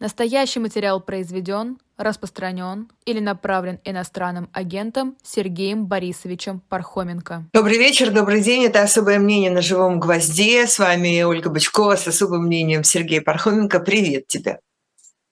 Настоящий материал произведен, распространен или направлен иностранным агентом Сергеем Борисовичем Пархоменко. Добрый вечер, добрый день. Это «Особое мнение на живом гвозде». С вами Ольга Бычкова с особым мнением Сергея Пархоменко. Привет тебе.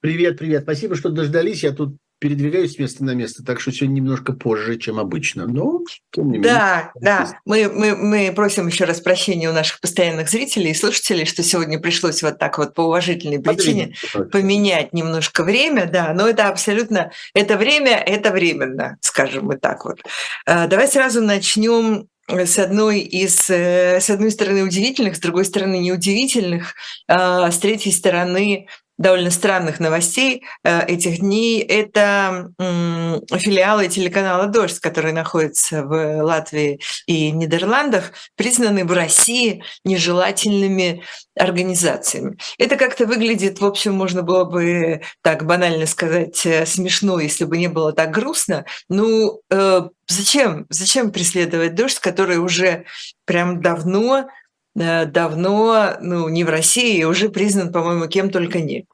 Привет, привет. Спасибо, что дождались. Я тут передвигаюсь с места на место, так что сегодня немножко позже, чем обычно. Но, тем не менее. Да, да. Мы, мы, мы просим еще раз прощения у наших постоянных зрителей и слушателей, что сегодня пришлось вот так вот по уважительной причине Подвинь. поменять немножко время, да, но это абсолютно, это время, это временно, скажем мы так вот. А, давай сразу начнем с одной из, э, с одной стороны удивительных, с другой стороны неудивительных, а, с третьей стороны довольно странных новостей э, этих дней. Это филиалы телеканала «Дождь», которые находятся в Латвии и Нидерландах, признаны в России нежелательными организациями. Это как-то выглядит, в общем, можно было бы так банально сказать, э, смешно, если бы не было так грустно. Ну, э, зачем? Зачем преследовать «Дождь», который уже прям давно давно, ну, не в России, уже признан, по-моему, кем только не.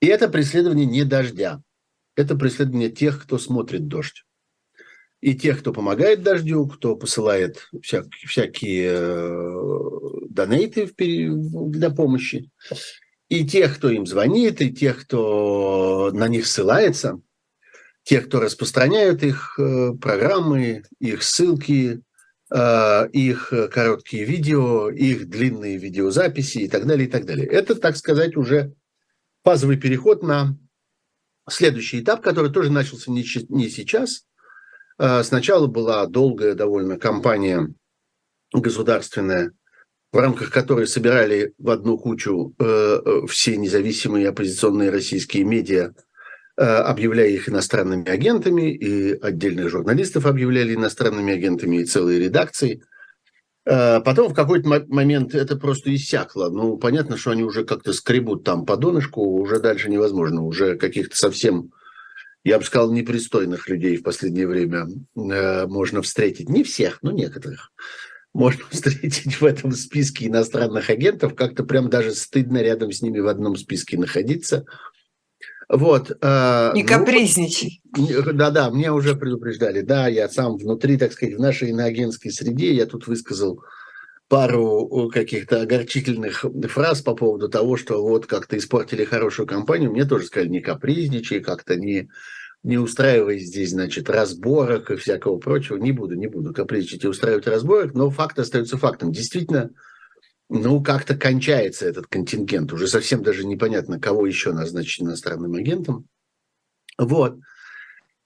И это преследование не дождя. Это преследование тех, кто смотрит дождь. И тех, кто помогает дождю, кто посылает вся, всякие э, донейты для помощи. И тех, кто им звонит, и тех, кто на них ссылается, тех, кто распространяет их э, программы, их ссылки, Э, их короткие видео, их длинные видеозаписи и так далее, и так далее. Это, так сказать, уже фазовый переход на следующий этап, который тоже начался не, сейчас. Э, сначала была долгая довольно кампания государственная, в рамках которой собирали в одну кучу э, все независимые оппозиционные российские медиа – Э, объявляя их иностранными агентами, и отдельных журналистов объявляли иностранными агентами, и целые редакции. Э, потом в какой-то момент это просто иссякло. Ну, понятно, что они уже как-то скребут там по донышку, уже дальше невозможно. Уже каких-то совсем, я бы сказал, непристойных людей в последнее время э, можно встретить. Не всех, но некоторых. Можно встретить в этом списке иностранных агентов. Как-то прям даже стыдно рядом с ними в одном списке находиться – вот. Э, Не ну, капризничай. Да-да, мне уже предупреждали. Да, я сам внутри, так сказать, в нашей иноагентской среде, я тут высказал пару каких-то огорчительных фраз по поводу того, что вот как-то испортили хорошую компанию. Мне тоже сказали, не капризничай, как-то не, не устраивай здесь, значит, разборок и всякого прочего. Не буду, не буду капризничать и устраивать разборок, но факт остается фактом. Действительно, ну, как-то кончается этот контингент. Уже совсем даже непонятно, кого еще назначить иностранным агентом. Вот.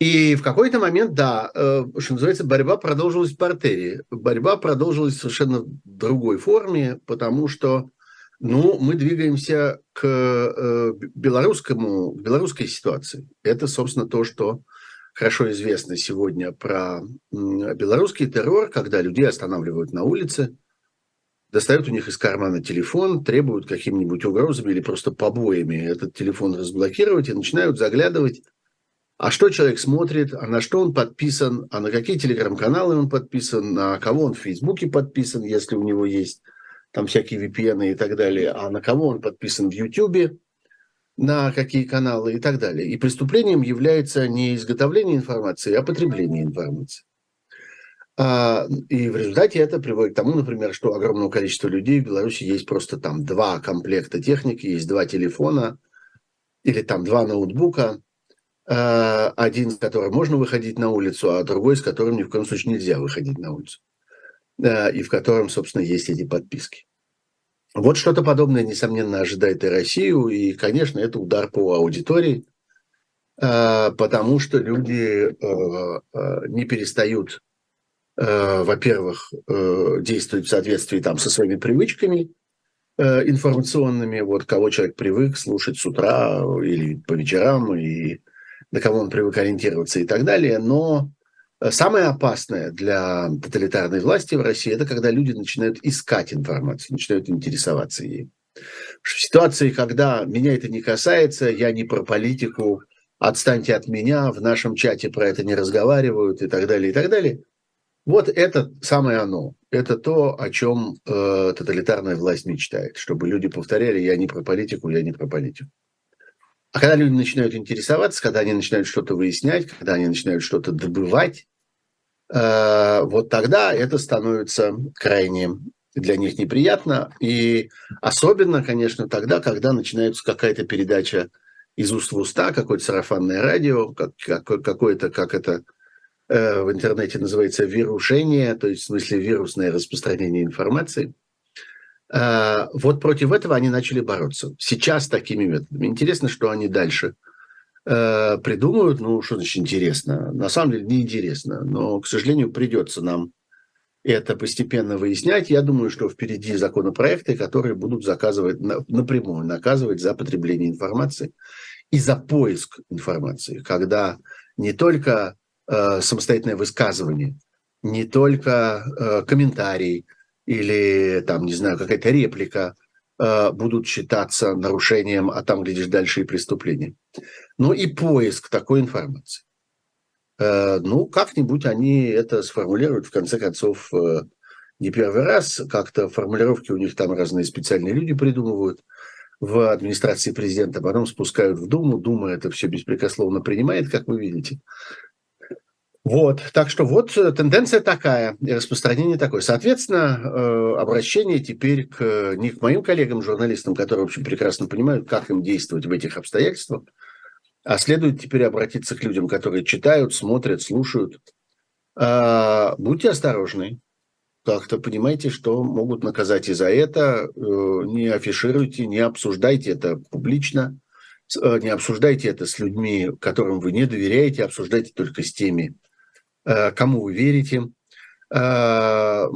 И в какой-то момент, да, э, что называется, борьба продолжилась в портере. Борьба продолжилась в совершенно другой форме, потому что, ну, мы двигаемся к э, белорусскому, к белорусской ситуации. Это, собственно, то, что хорошо известно сегодня про белорусский террор, когда людей останавливают на улице, достают у них из кармана телефон, требуют какими-нибудь угрозами или просто побоями этот телефон разблокировать и начинают заглядывать, а что человек смотрит, а на что он подписан, а на какие телеграм-каналы он подписан, на кого он в Фейсбуке подписан, если у него есть там всякие VPN и так далее, а на кого он подписан в Ютьюбе, на какие каналы и так далее. И преступлением является не изготовление информации, а потребление информации. А, и в результате это приводит к тому, например, что огромного количества людей в Беларуси есть просто там два комплекта техники, есть два телефона или там два ноутбука, а, один, с которым можно выходить на улицу, а другой, с которым ни в коем случае нельзя выходить на улицу. И в котором, собственно, есть эти подписки. Вот что-то подобное, несомненно, ожидает и Россию. И, конечно, это удар по аудитории, а, потому что люди не перестают во-первых, э, действует в соответствии там со своими привычками э, информационными, вот кого человек привык слушать с утра или по вечерам, и на кого он привык ориентироваться и так далее. Но самое опасное для тоталитарной власти в России – это когда люди начинают искать информацию, начинают интересоваться ей. В ситуации, когда меня это не касается, я не про политику, отстаньте от меня, в нашем чате про это не разговаривают и так далее, и так далее – вот это самое оно. Это то, о чем э, тоталитарная власть мечтает. Чтобы люди повторяли, я не про политику, я не про политику. А когда люди начинают интересоваться, когда они начинают что-то выяснять, когда они начинают что-то добывать, э, вот тогда это становится крайне для них неприятно. И особенно, конечно, тогда, когда начинается какая-то передача из уст в уста, какое-то сарафанное радио, как, какое-то, как это в интернете называется, вирушение, то есть в смысле вирусное распространение информации – Э, вот против этого они начали бороться. Сейчас такими методами. Интересно, что они дальше э, придумают. Ну, что значит интересно? На самом деле неинтересно. Но, к сожалению, придется нам это постепенно выяснять. Я думаю, что впереди законопроекты, которые будут заказывать напрямую, наказывать за потребление информации и за поиск информации, когда не только э, самостоятельное высказывание, не только э, комментарий, или там, не знаю, какая-то реплика э, будут считаться нарушением, а там, глядишь, дальше и преступлением. Ну и поиск такой информации. Ну, как-нибудь они это сформулируют, в конце концов, не первый раз. Как-то формулировки у них там разные специальные люди придумывают в администрации президента, потом спускают в Думу. Дума это все беспрекословно принимает, как вы видите. Вот, так что вот э, тенденция такая, распространение такое. Соответственно, э, обращение теперь к, не к моим коллегам-журналистам, которые, в общем, прекрасно понимают, как им действовать в этих обстоятельствах, а следует теперь обратиться к людям, которые читают, смотрят, слушают. А, будьте осторожны, как-то понимаете, что могут наказать и за это. Э, не афишируйте, не обсуждайте это публично, не обсуждайте это с людьми, которым вы не доверяете, обсуждайте только с теми, Э, кому вы верите. Э,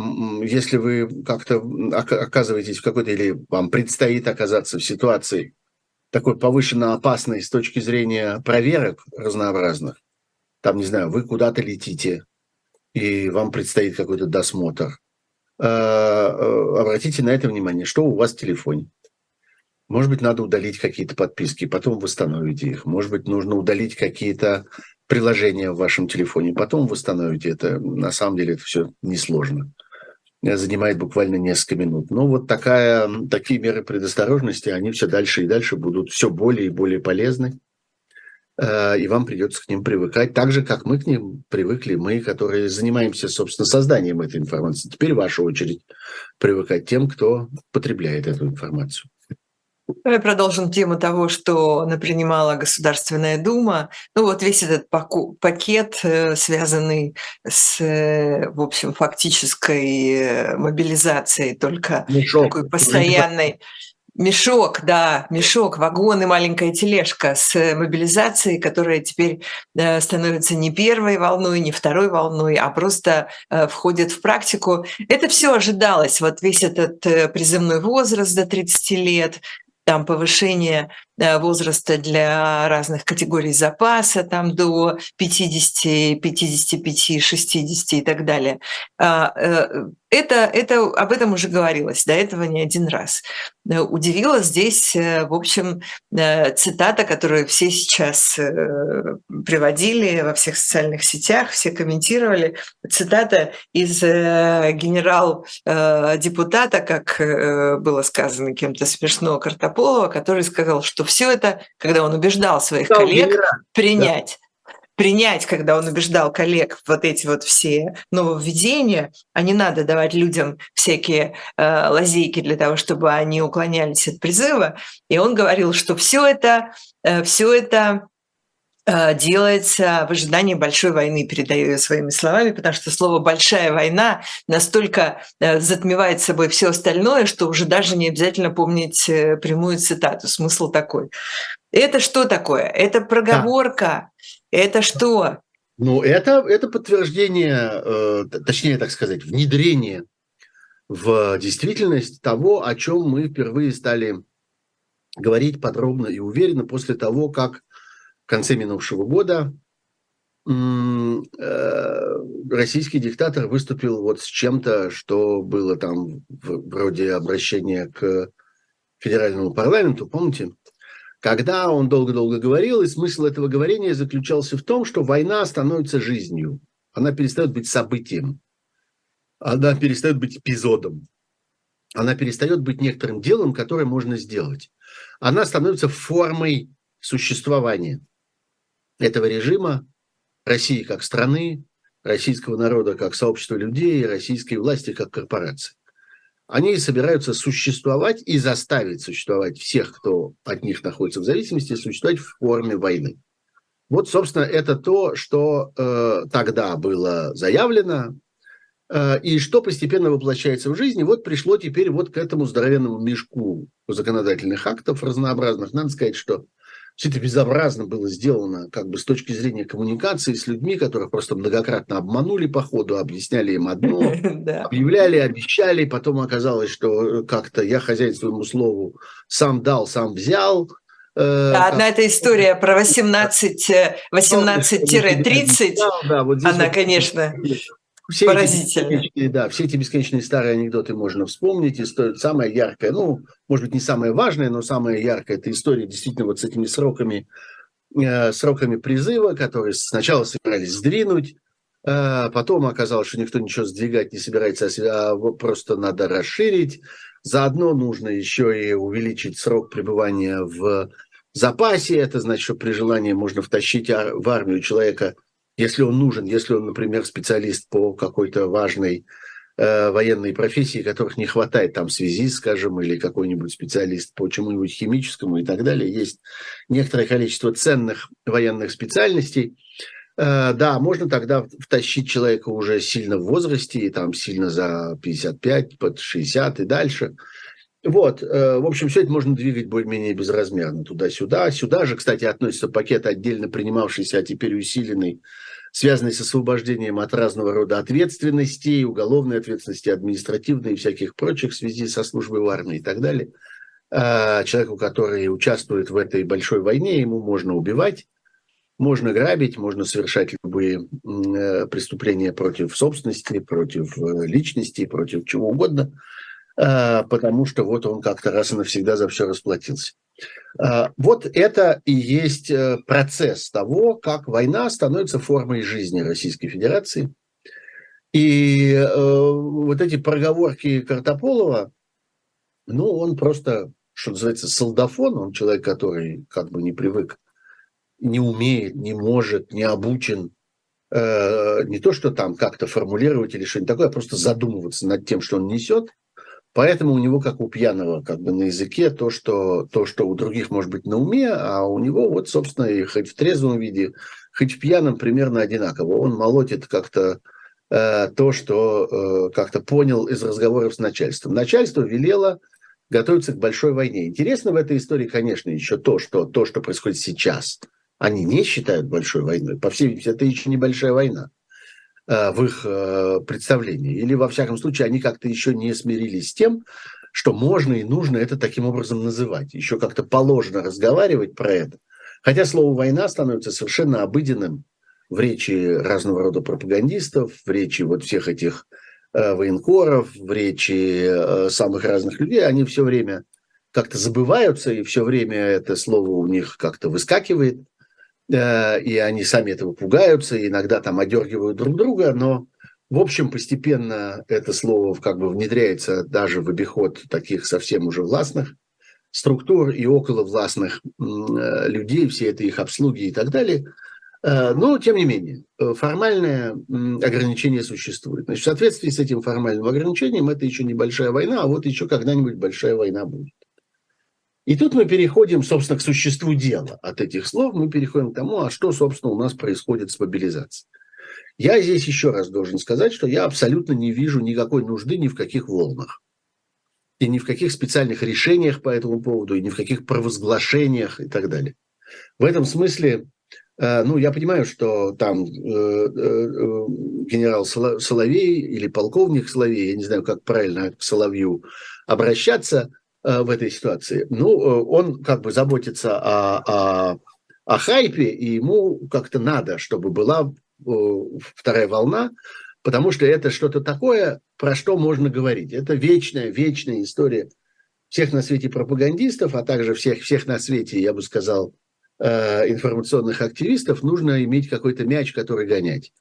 если вы как-то оказываетесь в какой-то, или вам предстоит оказаться в ситуации такой повышенно опасной с точки зрения проверок разнообразных, там, не знаю, вы куда-то летите, и вам предстоит какой-то досмотр, э, обратите на это внимание, что у вас в телефоне. Может быть, надо удалить какие-то подписки, потом восстановите их. Может быть, нужно удалить какие-то приложение в вашем телефоне, потом восстановите это. На самом деле это все несложно. Занимает буквально несколько минут. Но вот такая, такие меры предосторожности, они все дальше и дальше будут все более и более полезны. Э, и вам придется к ним привыкать, так же, как мы к ним привыкли, мы, которые занимаемся, собственно, созданием этой информации. Теперь ваша очередь привыкать тем, кто потребляет эту информацию. Давай продолжим тему того, что напринимала Государственная Дума. Ну вот весь этот пакет, э, связанный с, э, в общем, фактической э, мобилизацией, только Мешок. такой постоянной. Мешок, да, мешок, вагон и маленькая тележка с мобилизацией, которая теперь становится не первой волной, не второй волной, а просто входит в практику. Это все ожидалось. Вот весь этот призывной возраст до 30 лет, там повышение возраста для разных категорий запаса там до 50, 55, 60 и так далее. А, э, это, это, об этом уже говорилось до этого не один раз. Э, удивила здесь, э, в общем, цитата, которую все сейчас приводили во всех социальных сетях, все комментировали. Цитата из генерал-депутата, как было сказано кем-то смешно, Картополова, который сказал, что все это, когда он убеждал своих коллег принять принять, когда он убеждал коллег вот эти вот все нововведения, а не надо давать людям всякие э, лазейки для того, чтобы они уклонялись от призыва. И он говорил, что все это, э, все это э, делается в ожидании большой войны, передаю я своими словами, потому что слово «большая война» настолько э, затмевает собой все остальное, что уже даже не обязательно помнить э, прямую цитату. Смысл такой. Это что такое? Это проговорка. Это что? Ну, это, это подтверждение, э, точнее, так сказать, внедрение в действительность того, о чем мы впервые стали говорить подробно и уверенно после того, как конце минувшего года э, российский диктатор выступил вот с чем-то, что было там вроде обращения к федеральному парламенту, помните? когда он долго-долго говорил, и смысл этого говорения заключался в том, что война становится жизнью, она перестает быть событием, она перестает быть эпизодом, она перестает быть некоторым делом, которое можно сделать. Она становится формой существования этого режима, России как страны, российского народа как сообщества людей, российской власти как корпорации. Они собираются существовать и заставить существовать всех, кто от них находится в зависимости, существовать в форме войны. Вот, собственно, это то, что э, тогда было заявлено, э, и что постепенно воплощается в жизнь. И вот пришло теперь вот к этому здоровенному мешку законодательных актов разнообразных. Надо сказать, что все это безобразно было сделано как бы с точки зрения коммуникации с людьми, которых просто многократно обманули по ходу, объясняли им одно, объявляли, обещали, потом оказалось, что как-то я хозяин своему слову сам дал, сам взял, э, да, одна эта история про 18, 18-30, да, да, вот она, конечно, все Поразительно. Эти, да, все эти бесконечные старые анекдоты можно вспомнить. История, самая яркая, ну, может быть, не самая важная, но самая яркая, это история действительно вот с этими сроками, э, сроками призыва, которые сначала собирались сдвинуть, э, потом оказалось, что никто ничего сдвигать не собирается, а, а просто надо расширить. Заодно нужно еще и увеличить срок пребывания в запасе. Это значит, что при желании можно втащить в армию человека – если он нужен, если он, например, специалист по какой-то важной э, военной профессии, которых не хватает, там связи, скажем, или какой-нибудь специалист по чему-нибудь химическому и так далее, есть некоторое количество ценных военных специальностей, э, да, можно тогда втащить человека уже сильно в возрасте, и там сильно за 55, под 60 и дальше. Вот, э, в общем, все это можно двигать более-менее безразмерно туда-сюда. Сюда же, кстати, относится пакет отдельно принимавшийся, а теперь усиленный связанные с освобождением от разного рода ответственностей, уголовной ответственности, административной и всяких прочих в связи со службой в армии и так далее. А человеку, который участвует в этой большой войне, ему можно убивать, можно грабить, можно совершать любые э, преступления против собственности, против э, личности, против чего угодно, а, потому что вот он как-то раз и навсегда за все расплатился. А, вот это и есть э, процесс того, как война становится формой жизни Российской Федерации. И э, вот эти проговорки Картополова, ну, он просто, что называется, солдафон, он человек, который как бы не привык, не умеет, не может, не обучен, э, не то, что там как-то формулировать или что-нибудь такое, а просто задумываться над тем, что он несет – Поэтому у него, как у пьяного, как бы на языке, то что, то, что у других может быть на уме, а у него вот, собственно, и хоть в трезвом виде, хоть в пьяном примерно одинаково. Он молотит как-то э, то, что э, как-то понял из разговоров с начальством. Начальство велело готовиться к большой войне. Интересно в этой истории, конечно, еще то, что то, что происходит сейчас, они не считают большой войной. По всей видимости, это еще небольшая война. Э, в их э, представлении. Или, во всяком случае, они как-то еще не смирились с тем, что можно и нужно это таким образом называть. Еще как-то положено разговаривать про это. Хотя слово «война» становится совершенно обыденным в речи разного рода пропагандистов, в речи вот всех этих э, военкоров, в речи самых разных людей. Они все время как-то забываются, и все время это слово у них как-то выскакивает – Э, и они сами этого пугаются, и иногда там одергивают друг друга, но в общем, постепенно это слово как бы внедряется даже в обиход таких совсем уже властных структур и около властных э, людей, все это их обслуги и так далее. Э, но, тем не менее, формальное ограничение существует. Значит, в соответствии с этим формальным ограничением это еще небольшая война, а вот еще когда-нибудь большая война будет. И тут мы переходим, собственно, к существу дела. От этих слов мы переходим к тому, а что, собственно, у нас происходит с мобилизацией. Я здесь еще раз должен сказать, что я абсолютно не вижу никакой нужды ни в каких волнах. И ни в каких специальных решениях по этому поводу, и ни в каких провозглашениях и так далее. В этом смысле, э, ну, я понимаю, что там э, э, генерал Соловей или полковник Соловей, я не знаю, как правильно к Соловью обращаться – в этой ситуации? Ну, э, он как бы заботится о, о, о хайпе, и ему как-то надо, чтобы была э, вторая волна, потому что это что-то такое, про что можно говорить. Это вечная, вечная история всех на свете пропагандистов, а также всех, всех на свете, я бы сказал, информационных активистов, нужно иметь какой-то мяч, который гонять.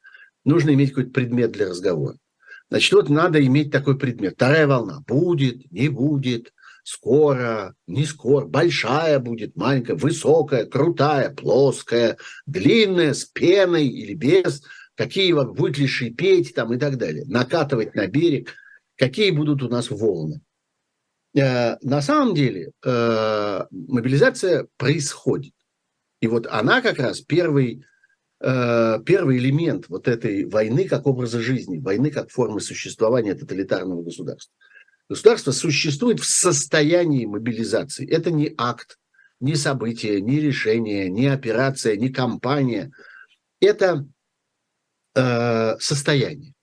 Нужно иметь какой-то предмет для разговора. Значит, вот надо иметь такой предмет. Вторая волна. Будет, не будет, скоро, не скоро, большая будет, маленькая, высокая, крутая, плоская, длинная, с пеной или без, какие будет ли шипеть там и так далее, накатывать на берег, какие будут у нас волны. Э, на самом деле э, мобилизация происходит. И вот она как раз первый, э, первый элемент вот этой войны как образа жизни, войны как формы существования тоталитарного государства. Государство существует в состоянии мобилизации. Это не акт, не событие, не решение, не операция, не кампания. Это э, состояние.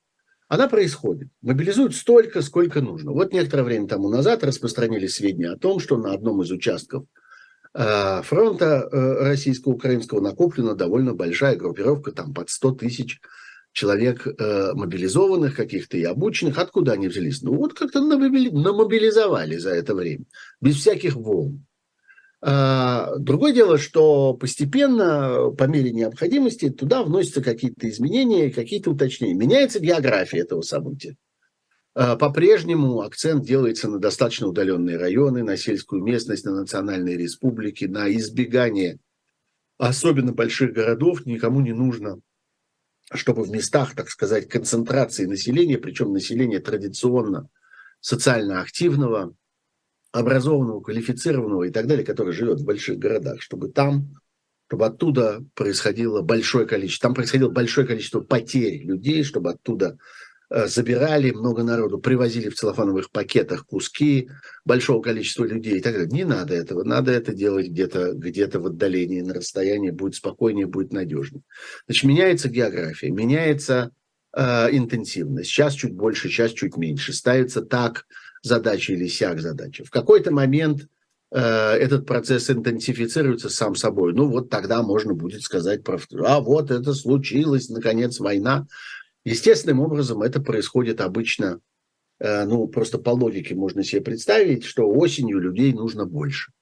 Она происходит. Мобилизуют столько, сколько нужно. Вот некоторое время тому назад распространились сведения о том, что на одном из участков э, фронта э, российско-украинского накоплена довольно большая группировка, там под 100 тысяч э, мобилизованных каких-то и обученных. Откуда они взялись? Ну вот как-то намобилизовали за это время, без всяких волн. А, другое дело, что постепенно, по мере необходимости, туда вносятся какие-то изменения, какие-то уточнения. Меняется география этого события. А, по-прежнему акцент делается на достаточно удаленные районы, на сельскую местность, на национальные республики, на избегание особенно больших городов. Никому не нужно чтобы в местах, так сказать, концентрации населения, причем населения традиционно социально активного, образованного, квалифицированного и так далее, который живет в больших городах, чтобы там, чтобы оттуда происходило большое количество, там происходило большое количество потерь людей, чтобы оттуда забирали много народу, привозили в целлофановых пакетах куски большого количества людей и так далее. Не надо этого. Надо это делать где-то где в отдалении, на расстоянии. Будет спокойнее, будет надежнее. Значит, меняется география, меняется э, интенсивность. Сейчас чуть больше, сейчас чуть меньше. Ставится так задача или сяк задача. В какой-то момент э, этот процесс интенсифицируется сам собой. Ну вот тогда можно будет сказать про... А вот это случилось, наконец, война. Естественным образом это происходит обычно, э, ну, просто по логике можно себе представить, что осенью людей нужно больше.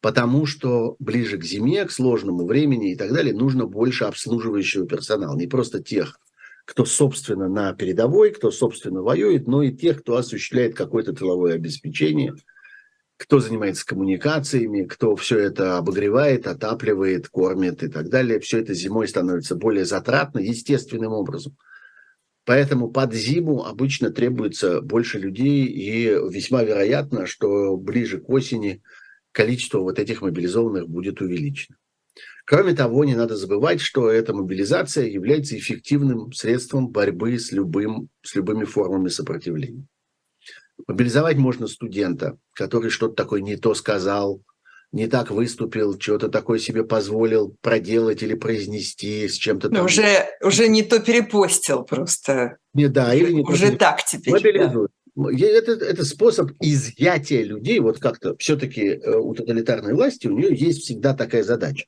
Потому что ближе к зиме, к сложному времени и так далее, нужно больше обслуживающего персонала. Не просто тех, кто, собственно, на передовой, кто, собственно, воюет, но и тех, кто осуществляет какое-то тыловое обеспечение – кто занимается коммуникациями, кто все это обогревает, отапливает, кормит и так далее. Все это зимой становится более затратно естественным образом. Поэтому под зиму обычно требуется больше людей, и весьма вероятно, что ближе к осени количество вот этих мобилизованных будет увеличено. Кроме того, не надо забывать, что эта мобилизация является эффективным средством борьбы с, любым, с любыми формами сопротивления. Мобилизовать можно студента, который что-то такое не то сказал, не так выступил, что-то такое себе позволил проделать или произнести с чем-то там. Уже, уже не то перепостил просто. Не, да, или не Уже то, так теперь. Мобилизуют. Да. Это, это способ изъятия людей. Вот как-то все-таки э, у тоталитарной власти у нее есть всегда такая задача.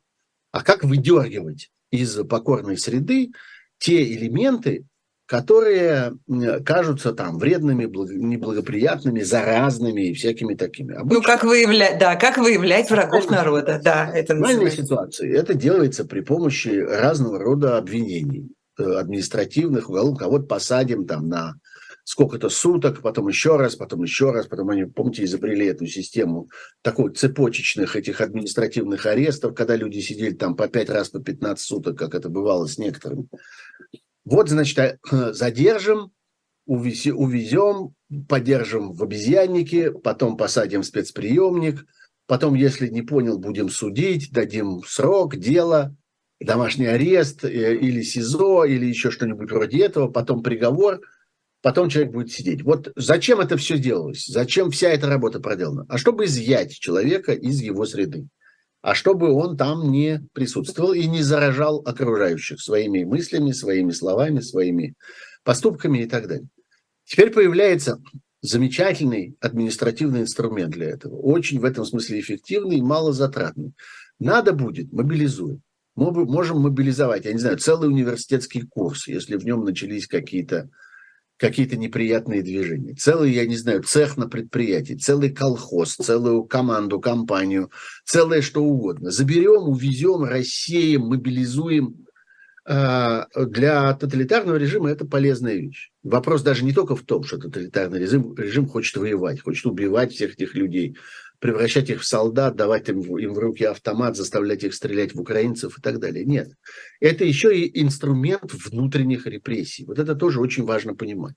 А как выдергивать из покорной среды те элементы, которые кажутся там вредными, неблагоприятными, заразными и всякими такими. Обычно, ну, как выявлять, да, как выявлять врагов народа, да, это В ситуации это делается при помощи разного рода обвинений э, административных, уголовных, кого-то посадим там на сколько-то суток, потом еще раз, потом еще раз, потом они, помните, изобрели эту систему такой цепочечных этих административных арестов, когда люди сидели там по пять раз по 15 суток, как это бывало с некоторыми. Вот, значит, э, задержим, увезем, подержим в обезьяннике, потом посадим в спецприемник, потом, если не понял, будем судить, дадим срок, дело, домашний арест э, или СИЗО, или еще что-нибудь вроде этого, потом приговор, потом человек будет сидеть. Вот зачем это все делалось? Зачем вся эта работа проделана? А чтобы изъять человека из его среды а чтобы он там не присутствовал и не заражал окружающих своими мыслями, своими словами, своими поступками и так далее. Теперь появляется замечательный административный инструмент для этого, очень в этом смысле эффективный и малозатратный. Надо будет, мобилизуем. Мы можем мобилизовать, я не знаю, целый университетский курс, если в нем начались какие-то какие-то неприятные движения. Целый, я не знаю, цех на предприятии, целый колхоз, целую команду, компанию, целое что угодно. Заберем, увезем, рассеем, мобилизуем а, для тоталитарного режима это полезная вещь. Вопрос даже не только в том, что тоталитарный режим, режим хочет воевать, хочет убивать всех этих людей, превращать их в солдат, давать им, им в руки автомат, заставлять их стрелять в украинцев и так далее. Нет. Это еще и инструмент внутренних репрессий. Вот это тоже очень важно понимать.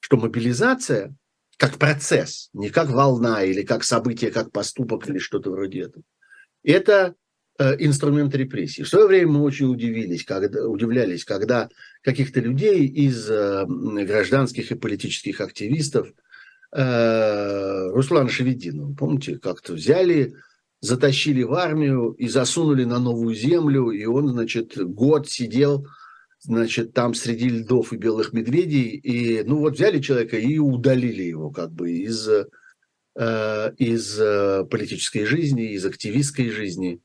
Что мобилизация как процесс, не как волна или как событие, как поступок или что-то вроде этого. Это э, инструмент репрессий. В свое время мы очень удивились, когда, удивлялись, когда каких-то людей из э, гражданских и политических активистов э, Руслана Шевединова, помните, как-то взяли, затащили в армию и засунули на новую землю, и он, значит, год сидел значит, там среди льдов и белых медведей, и, ну, вот взяли человека и удалили его как бы из, э, из э, политической жизни, из активистской жизни,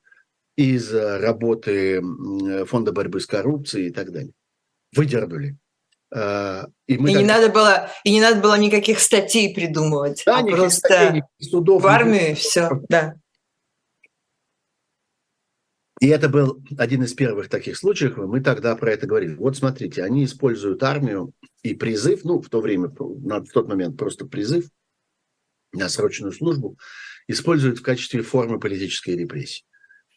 из работы Фонда борьбы с коррупцией и так далее. Выдернули. Э, и, мы и, так... не надо было, и не надо было никаких статей придумывать, да, а просто статей, судов, в армию и все, да. И это был один из первых таких случаев, мы тогда про это говорили. Вот смотрите, они используют армию и призыв, ну, в то время, на тот момент просто призыв на срочную службу, используют в качестве формы политической репрессии.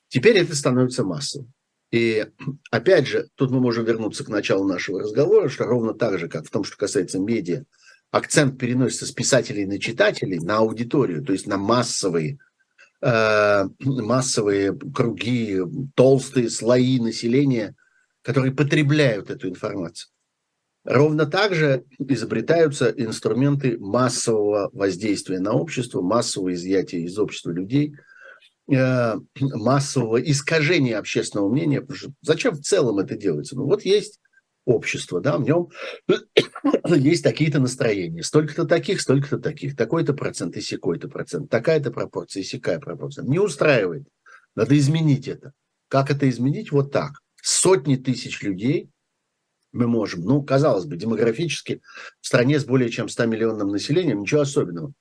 Теперь это становится массовым. И опять же, тут мы можем вернуться к началу нашего разговора, что ровно так же, как в том, что касается медиа, акцент переносится с писателей на читателей, на аудиторию, то есть на массовые Э, массовые круги, толстые слои населения, которые потребляют эту информацию. Ровно так же изобретаются инструменты массового воздействия на общество, массового изъятия из общества людей, массового искажения общественного мнения. Потому что зачем в целом это делается? Ну вот есть общества, да, в нем есть такие-то настроения, столько-то таких, столько-то таких, такой-то процент и секой-то процент, такая-то пропорция и секая пропорция. Не устраивает. Надо изменить это. Как это изменить? Вот так. Сотни тысяч людей мы можем, ну, казалось бы, демографически в стране с более чем 100 миллионным населением, ничего особенного.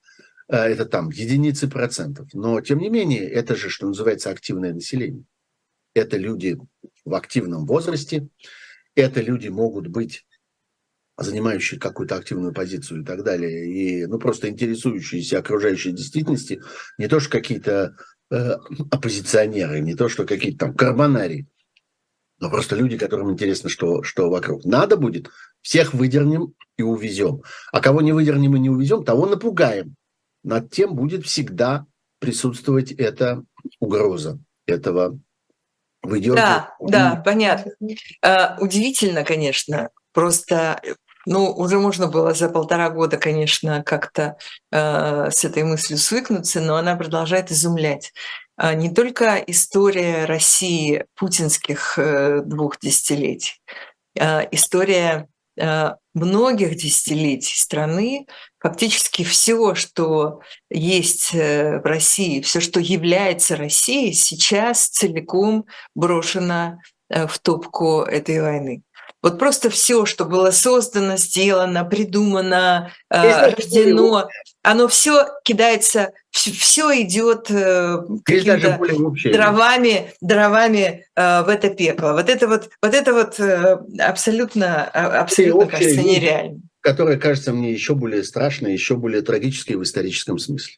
Э, это там единицы процентов. Но, тем не менее, это же, что называется, активное население. Это люди в активном возрасте, это люди могут быть занимающие какую-то активную позицию и так далее, и ну, просто интересующиеся окружающей действительности, не то что какие-то э, оппозиционеры, не то что какие-то там карбонарии, но просто люди, которым интересно, что, что вокруг. Надо будет, всех выдернем и увезем. А кого не выдернем и не увезем, того напугаем. Над тем будет всегда присутствовать эта угроза этого выдергивать. Да, да, понятно. А, удивительно, конечно. Просто, ну, уже можно было за полтора года, конечно, как-то э, с этой мыслью свыкнуться, но она продолжает изумлять. А не только история России путинских э, двух десятилетий, а история э, многих десятилетий страны, фактически все, что есть э, в России, все, что является Россией, сейчас целиком брошено э, в топку этой войны. Вот просто все, что было создано, сделано, придумано, э, рождено, оно все кидается, все идет э, какими-то дровами, дровами э, в это пекло. Вот это вот, вот это вот э, абсолютно, а, абсолютно кажется нереально. Которое кажется мне еще более страшной, еще более трагической в историческом смысле.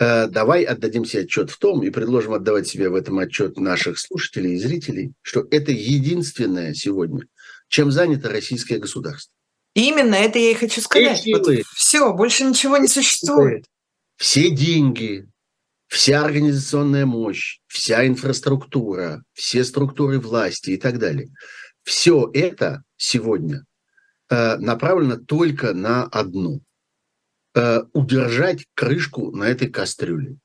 Э, давай отдадим себе отчет в том и предложим отдавать себе в этом отчет наших слушателей и зрителей, что это единственное сегодня, чем занято российское государство. Именно это я и хочу сказать. Все, вот все больше ничего не существует. Все деньги, вся организационная мощь, вся инфраструктура, все структуры власти и так далее. Все это сегодня э, направлено только на одно э, – удержать крышку на этой кастрюле,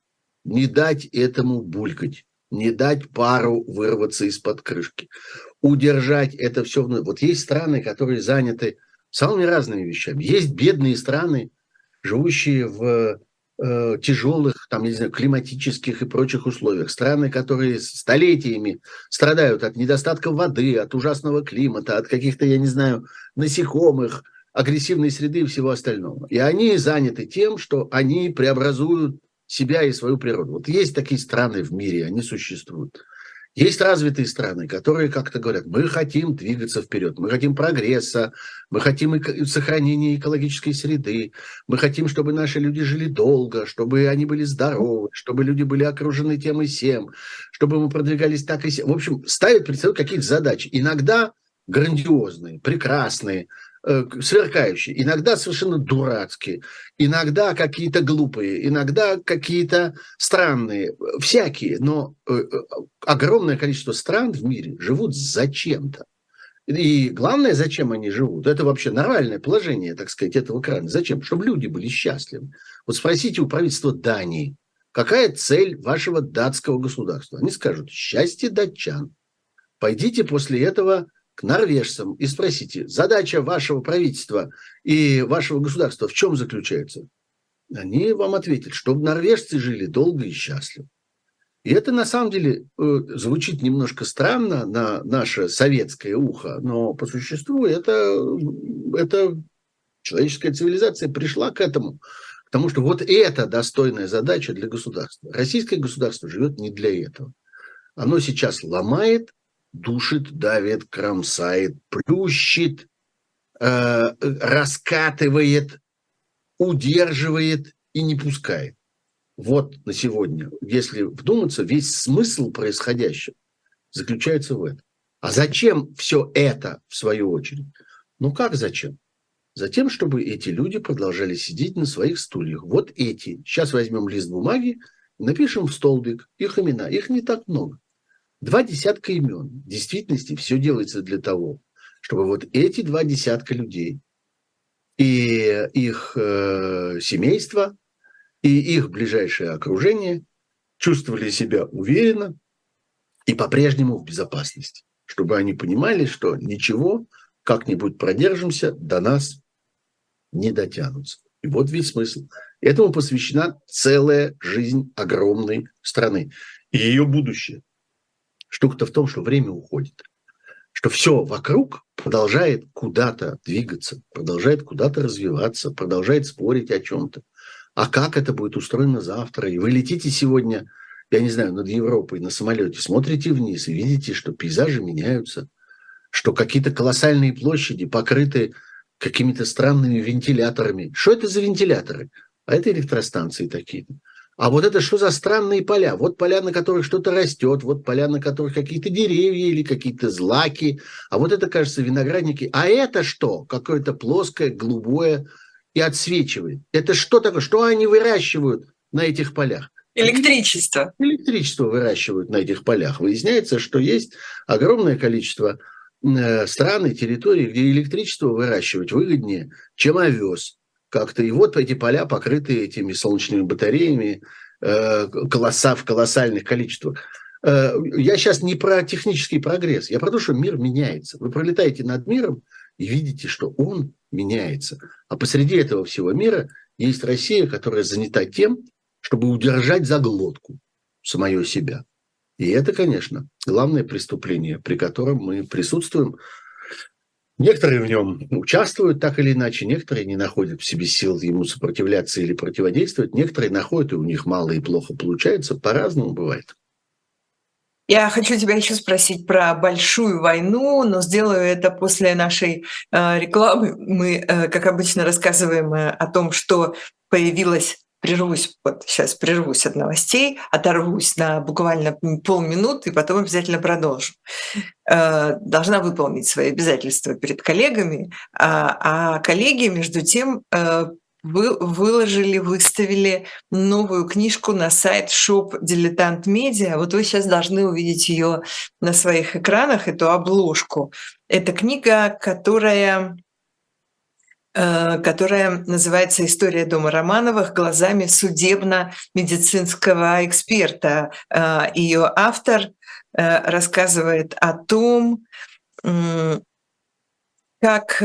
не дать этому булькать, не дать пару вырваться из-под крышки, удержать это все. Вот есть страны, которые заняты самыми разными вещами. Есть бедные страны, живущие в э, тяжелых, там, не знаю, климатических и прочих условиях. Страны, которые столетиями страдают от недостатка воды, от ужасного климата, от каких-то, я не знаю, насекомых, агрессивной среды и всего остального. И они заняты тем, что они преобразуют себя и свою природу. Вот есть такие страны в мире, они существуют. Есть развитые страны, которые как-то говорят, мы хотим двигаться вперед, мы хотим прогресса, мы хотим сохранения экологической среды, мы хотим, чтобы наши люди жили долго, чтобы они были здоровы, чтобы люди были окружены тем и всем, чтобы мы продвигались так и сям. В общем, ставят перед собой какие-то задачи. Иногда грандиозные, прекрасные, сверкающие, иногда совершенно дурацкие, иногда какие-то глупые, иногда какие-то странные, всякие, но э, э, огромное количество стран в мире живут зачем-то. И главное, зачем они живут, это вообще нормальное положение, так сказать, этого крана. Зачем? Чтобы люди были счастливы. Вот спросите у правительства Дании, какая цель вашего датского государства? Они скажут, счастье датчан. Пойдите после этого к норвежцам и спросите, задача вашего правительства и вашего государства в чем заключается? Они вам ответят, чтобы норвежцы жили долго и счастливо. И это на самом деле э, звучит немножко странно на наше советское ухо, но по существу это, это человеческая цивилизация пришла к этому. Потому что вот это достойная задача для государства. Российское государство живет не для этого. Оно сейчас ломает душит, давит, кромсает, плющит, э, раскатывает, удерживает и не пускает. Вот на сегодня, если вдуматься, весь смысл происходящего заключается в этом. А зачем все это, в свою очередь? Ну как зачем? Затем, чтобы эти люди продолжали сидеть на своих стульях. Вот эти. Сейчас возьмем лист бумаги, напишем в столбик их имена. Их не так много. Два десятка имен. В действительности все делается для того, чтобы вот эти два десятка людей и их э, семейства, и их ближайшее окружение чувствовали себя уверенно и по-прежнему в безопасности, чтобы они понимали, что ничего, как-нибудь продержимся, до нас не дотянутся. И вот весь смысл. Этому посвящена целая жизнь огромной страны и ее будущее. Штука-то в том, что время уходит, что все вокруг продолжает куда-то двигаться, продолжает куда-то развиваться, продолжает спорить о чем-то. А как это будет устроено завтра? И вы летите сегодня, я не знаю, над Европой на самолете, смотрите вниз и видите, что пейзажи меняются, что какие-то колоссальные площади покрыты какими-то странными вентиляторами. Что это за вентиляторы? А это электростанции такие-то. А вот это что за странные поля? Вот поля, на которых что-то растет, вот поля, на которых какие-то деревья или какие-то злаки, а вот это, кажется, виноградники. А это что? Какое-то плоское, голубое и отсвечивает. Это что такое? Что они выращивают на этих полях? Электричество. Электричество выращивают на этих полях. Выясняется, что есть огромное количество э, стран и территорий, где электричество выращивать выгоднее, чем овес как-то. И вот эти поля покрыты этими солнечными батареями э, колосса, в колоссальных количествах. Э, я сейчас не про технический прогресс, я про то, что мир меняется. Вы пролетаете над миром и видите, что он меняется. А посреди этого всего мира есть Россия, которая занята тем, чтобы удержать за глотку самое себя. И это, конечно, главное преступление, при котором мы присутствуем Некоторые в нем участвуют так или иначе, некоторые не находят в себе сил ему сопротивляться или противодействовать, некоторые находят, и у них мало и плохо получается, по-разному бывает. Я хочу тебя еще спросить про большую войну, но сделаю это после нашей э, рекламы. Мы, э, как обычно, рассказываем э, о том, что появилась прервусь, вот сейчас прервусь от новостей, оторвусь на буквально полминуты и потом обязательно продолжу. Э, должна выполнить свои обязательства перед коллегами, а, а коллеги, между тем, э, вы выложили, выставили новую книжку на сайт Shop Дилетант Медиа. Вот вы сейчас должны увидеть ее на своих экранах, эту обложку. Это книга, которая которая называется «История дома Романовых глазами судебно-медицинского эксперта». Э, Ее автор э, рассказывает о том, как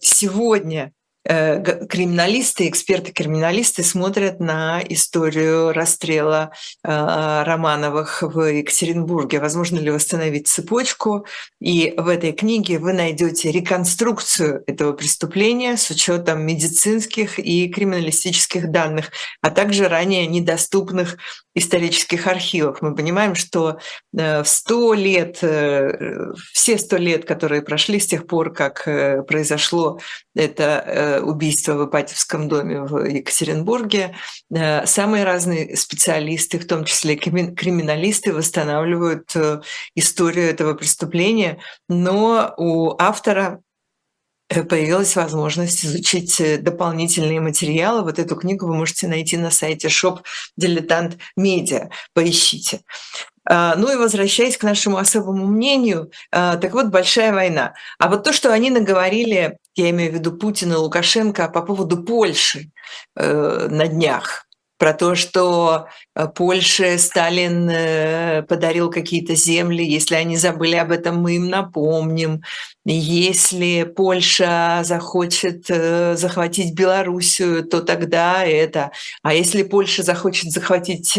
сегодня э, криминалисты, эксперты-криминалисты смотрят на историю расстрела э, Романовых в Екатеринбурге. Возможно ли восстановить цепочку? И в этой книге вы найдете реконструкцию этого преступления с учетом медицинских и криминалистических данных, а также ранее недоступных исторических архивов. Мы понимаем, что в сто лет, все сто лет, которые прошли с тех пор, как произошло это Э, убийства в Ипатьевском доме в Екатеринбурге. Э, самые разные специалисты, в том числе криминалисты, восстанавливают э, историю этого преступления, но у автора появилась возможность изучить дополнительные материалы. Вот эту книгу вы можете найти на сайте shop Дилетант Медиа. Поищите. Ну и возвращаясь к нашему особому мнению, так вот, большая война. А вот то, что они наговорили я имею в виду Путина и Лукашенко, по поводу Польши э, на днях. Про то, что э, Польше Сталин э, подарил какие-то земли, если они забыли об этом, мы им напомним. Если Польша захочет захватить Белоруссию, то тогда это. А если Польша захочет захватить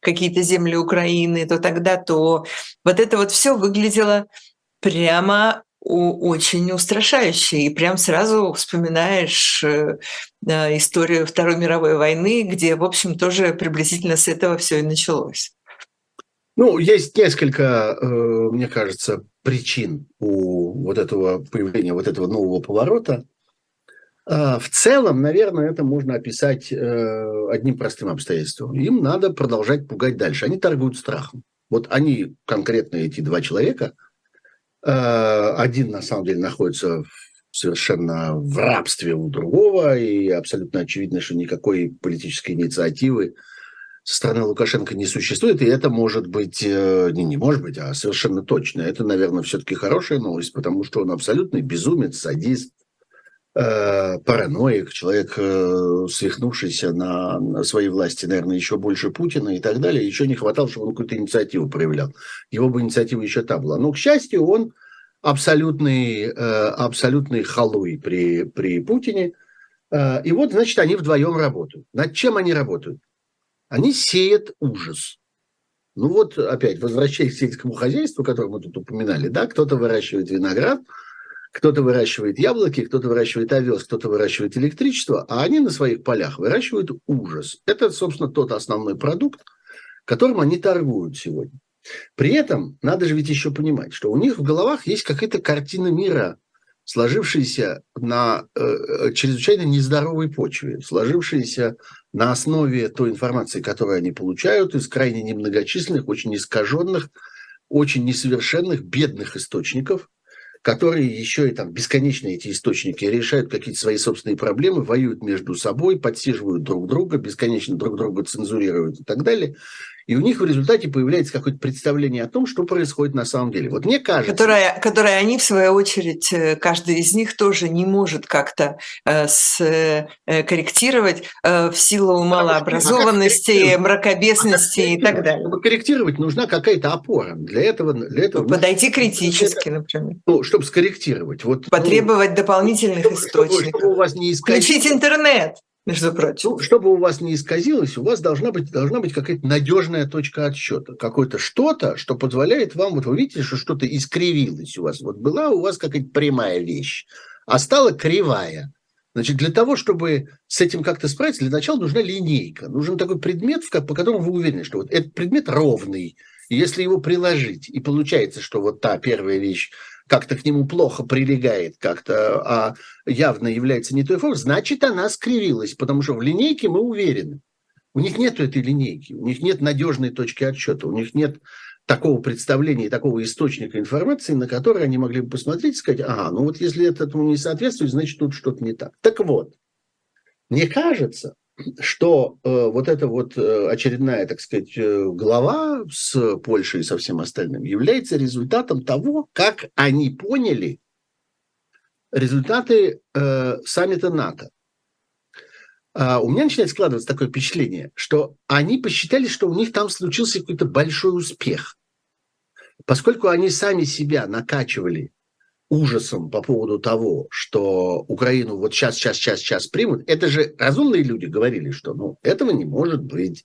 какие-то земли Украины, то тогда то. Вот это вот все выглядело прямо очень устрашающее. И прям сразу вспоминаешь э, историю Второй мировой войны, где, в общем, тоже приблизительно с этого все и началось. Ну, есть несколько, э, мне кажется, причин у вот этого появления, вот этого нового поворота. А, в целом, наверное, это можно описать э, одним простым обстоятельством. Им надо продолжать пугать дальше. Они торгуют страхом. Вот они, конкретно эти два человека – Э, один, на самом деле, находится совершенно в рабстве у другого, и абсолютно очевидно, что никакой политической инициативы со стороны Лукашенко не существует, и это может быть, э, не, не может быть, а совершенно точно. Это, наверное, все-таки хорошая новость, потому что он абсолютный безумец, садист, э, параноик, человек, э, свихнувшийся на, своей власти, наверное, еще больше Путина и так далее. Еще не хватало, чтобы он какую-то инициативу проявлял. Его бы инициатива еще та была. Но, к счастью, он абсолютный, э, абсолютный халуй при, при Путине. Э, и вот, значит, они вдвоем работают. Над чем они работают? Они сеют ужас. Ну вот, опять, возвращаясь к сельскому хозяйству, которое мы тут упоминали, да, кто-то выращивает виноград, кто-то выращивает яблоки, кто-то выращивает овес, кто-то выращивает электричество, а они на своих полях выращивают ужас. Это, собственно, тот основной продукт, которым они торгуют сегодня. При этом надо же ведь еще понимать, что у них в головах есть какая-то картина мира, сложившаяся на э, чрезвычайно нездоровой почве, сложившаяся на основе той информации, которую они получают из крайне немногочисленных, очень искаженных, очень несовершенных, бедных источников, которые еще и там бесконечно эти источники решают какие-то свои собственные проблемы, воюют между собой, подсиживают друг друга, бесконечно друг друга цензурируют и так далее. И у них в результате появляется какое-то представление о том, что происходит на самом деле. Вот мне кажется... Которое, которое они, в свою очередь, э, каждый из них тоже не может как-то э, с, э, корректировать э, в силу малообразованности, а мракобесности а и так далее. Чтобы корректировать, нужна какая-то опора. Для этого... Для этого Подойти критически, например. Ну, чтобы скорректировать. Вот, ну, Потребовать ну, дополнительных чтобы, источников. Чтобы у вас не искать... Включить интернет между прочим. Ну, чтобы у вас не исказилось, у вас должна быть, должна быть какая-то надежная точка отсчета. Какое-то что-то, что позволяет вам, вот вы видите, что что-то искривилось у вас. Вот была у вас какая-то прямая вещь, а стала кривая. Значит, для того, чтобы с этим как-то справиться, для начала нужна линейка. Нужен такой предмет, по которому вы уверены, что вот этот предмет ровный. И если его приложить, и получается, что вот та первая вещь как-то к нему плохо прилегает, как-то а явно является не той формой, значит, она скривилась, потому что в линейке мы уверены. У них нет этой линейки, у них нет надежной точки отсчета, у них нет такого представления, такого источника информации, на который они могли бы посмотреть и сказать, ага, ну вот если это этому не соответствует, значит, тут что-то не так. Так вот, мне кажется, что э, вот эта вот э, очередная, так сказать, э, глава с Польшей и со всем остальным является результатом того, как они поняли результаты э, саммита НАТО. А у меня начинает складываться такое впечатление, что они посчитали, что у них там случился какой-то большой успех. Поскольку они сами себя накачивали ужасом по поводу того, что Украину вот сейчас, сейчас, сейчас, сейчас примут, это же разумные люди говорили, что ну, этого не может быть.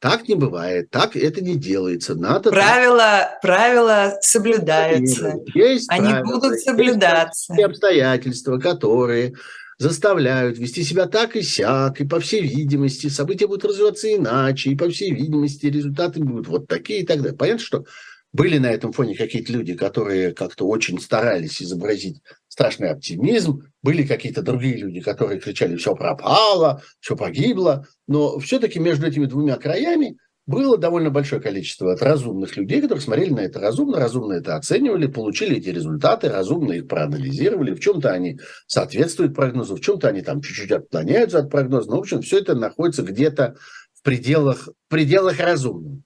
Так не бывает, так это не делается. Надо правила, так... правила соблюдаются. Есть Они правила, будут соблюдаться. Есть обстоятельства, которые заставляют вести себя так и сяк, и по всей видимости события будут развиваться иначе, и по всей видимости результаты будут вот такие и так далее. Понятно, что были на этом фоне какие-то люди, которые как-то очень старались изобразить страшный оптимизм, были какие-то другие люди, которые кричали «все пропало», «все погибло», но все-таки между этими двумя краями было довольно большое количество разумных людей, которые смотрели на это разумно, разумно это оценивали, получили эти результаты, разумно их проанализировали, в чем-то они соответствуют прогнозу, в чем-то они там чуть-чуть отклоняются от прогноза, но, в общем, все это находится где-то в пределах, в пределах разумного.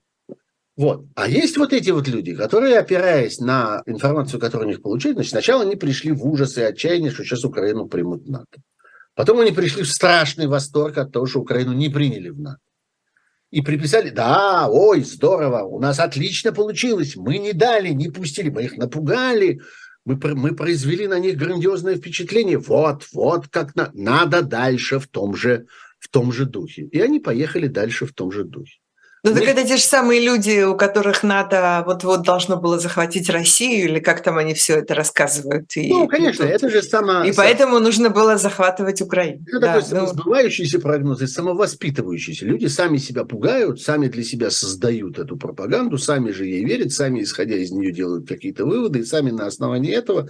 Вот. А есть вот эти вот люди, которые, опираясь на информацию, которую у них получили, значит, сначала они пришли в ужас и отчаяние, что сейчас Украину примут в НАТО. Потом они пришли в страшный восторг от того, что Украину не приняли в НАТО. И приписали, да, ой, здорово, у нас отлично получилось, мы не дали, не пустили, мы их напугали, мы, мы произвели на них грандиозное впечатление. Вот, вот как на, надо дальше в том же, в том же духе. И они поехали дальше в том же духе. Ну, так это те же самые люди, у которых НАТО вот-вот должно было захватить Россию, или как там они все это рассказывают? И, ну, конечно, и это же сама... И поэтому нужно было захватывать Украину. Это да, такой ну... сбывающийся прогноз и самовоспитывающийся. Люди сами себя пугают, сами для себя создают эту пропаганду, сами же ей верят, сами, исходя из нее, делают какие-то выводы, и сами на основании этого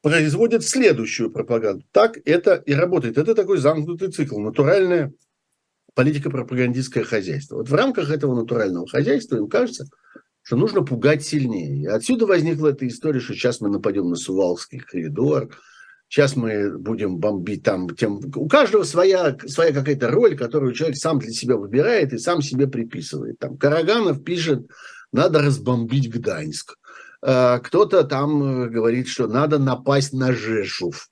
производят следующую пропаганду. Так это и работает. Это такой замкнутый цикл, натуральная политико-пропагандистское хозяйство. Вот в рамках этого натурального хозяйства им кажется, что нужно пугать сильнее. И отсюда возникла эта история, что сейчас мы нападем на Сувалский коридор, сейчас мы будем бомбить там тем... У каждого своя, своя какая-то роль, которую человек сам для себя выбирает и сам себе приписывает. Там Караганов пишет, надо разбомбить Гданьск. Э, кто-то там э, говорит, что надо напасть на Жешув.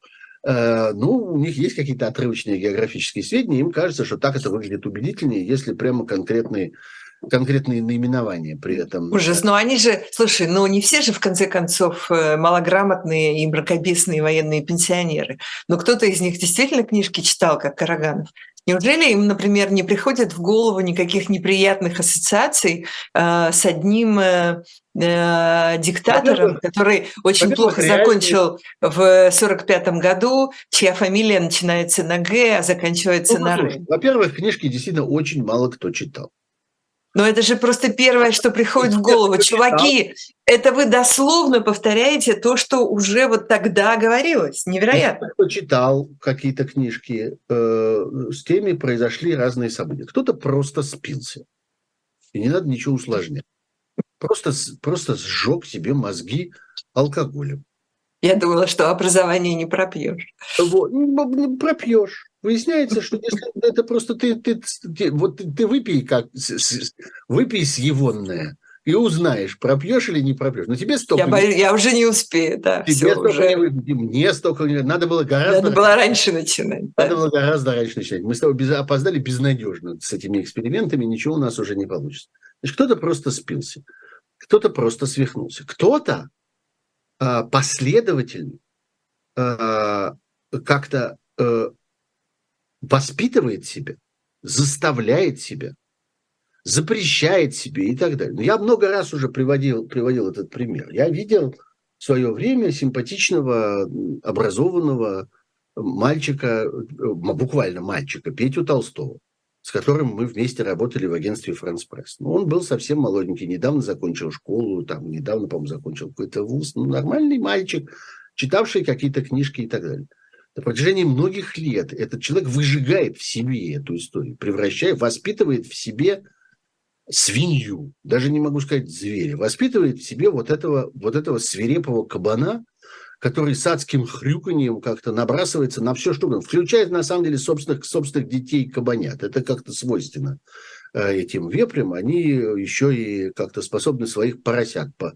Э, ну, у них есть какие-то отрывочные географические сведения, им кажется, что так это выглядит убедительнее, если прямо конкретные конкретные наименования при этом. Ужас, но они же, слушай, ну не все же в конце концов э, малограмотные и мракобесные военные пенсионеры. Но кто-то из них действительно книжки читал, как Караганов. Неужели им, например, не приходит в голову никаких неприятных ассоциаций э, с одним э, э диктатором, который очень плохо закончил в 45 году, чья фамилия начинается на Г, а заканчивается ну, на Р? Во-первых, книжки действительно очень мало кто читал. Но это же просто первое, что приходит в голову. Чуваки, это вы дословно повторяете то, что уже вот тогда говорилось. Невероятно. Кто читал какие-то книжки, э, с теми произошли разные события. Кто-то просто спился. И не надо ничего усложнять. Просто, просто сжег себе мозги алкоголем. Я думала, что образование не пропьешь. Вот, ну, пропьешь. Выясняется, что если это просто ты, ты, ты вот ты, ты выпей как выпей съевонное и узнаешь, пропьешь или не пропьешь. Но тебе столько. Я, боюсь, я уже не успею, да. Тебе столько уже... не мне столько не Надо было гораздо. Надо было раньше начинать. Надо да. было гораздо раньше начинать. Мы с тобой без... опоздали безнадежно с этими экспериментами, ничего у нас уже не получится. Значит, кто-то просто спился, кто-то просто свихнулся, кто-то последовательно а, как-то а, воспитывает себя, заставляет себя, запрещает себе и так далее. Но я много раз уже приводил, приводил этот пример. Я видел в свое время симпатичного, образованного мальчика, буквально мальчика, Петю Толстого, с которым мы вместе работали в агентстве «Франс Пресс». Ну, он был совсем молоденький, недавно закончил школу, там, недавно, по-моему, закончил какой-то вуз. Ну, нормальный мальчик, читавший какие-то книжки и так далее. На протяжении многих лет этот человек выжигает в себе эту историю, превращает, воспитывает в себе свинью, даже не могу сказать зверя, воспитывает в себе вот этого, вот этого свирепого кабана, который с адским хрюканьем как-то набрасывается на все, что угодно, включает, на самом деле, собственных, собственных детей кабанят. Это как-то свойственно э, этим вепрям. Они еще и как-то способны своих поросят по,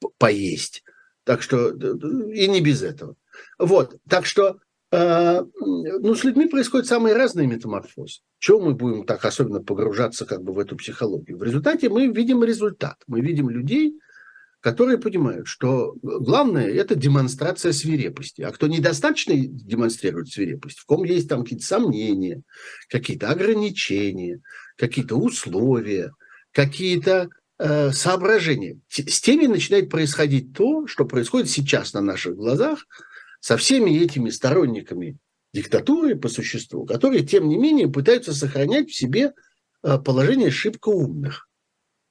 по, поесть. Так что и не без этого. Вот. Так что э, ну, с людьми происходят самые разные метаморфозы. Чего мы будем так особенно погружаться как бы в эту психологию? В результате мы видим результат. Мы видим людей, которые понимают, что главное – это демонстрация свирепости. А кто недостаточно демонстрирует свирепость, в ком есть там какие-то сомнения, какие-то ограничения, какие-то условия, какие-то э, соображения, с теми начинает происходить то, что происходит сейчас на наших глазах со всеми этими сторонниками диктатуры по существу, которые, тем не менее, пытаются сохранять в себе э, положение шибко умных.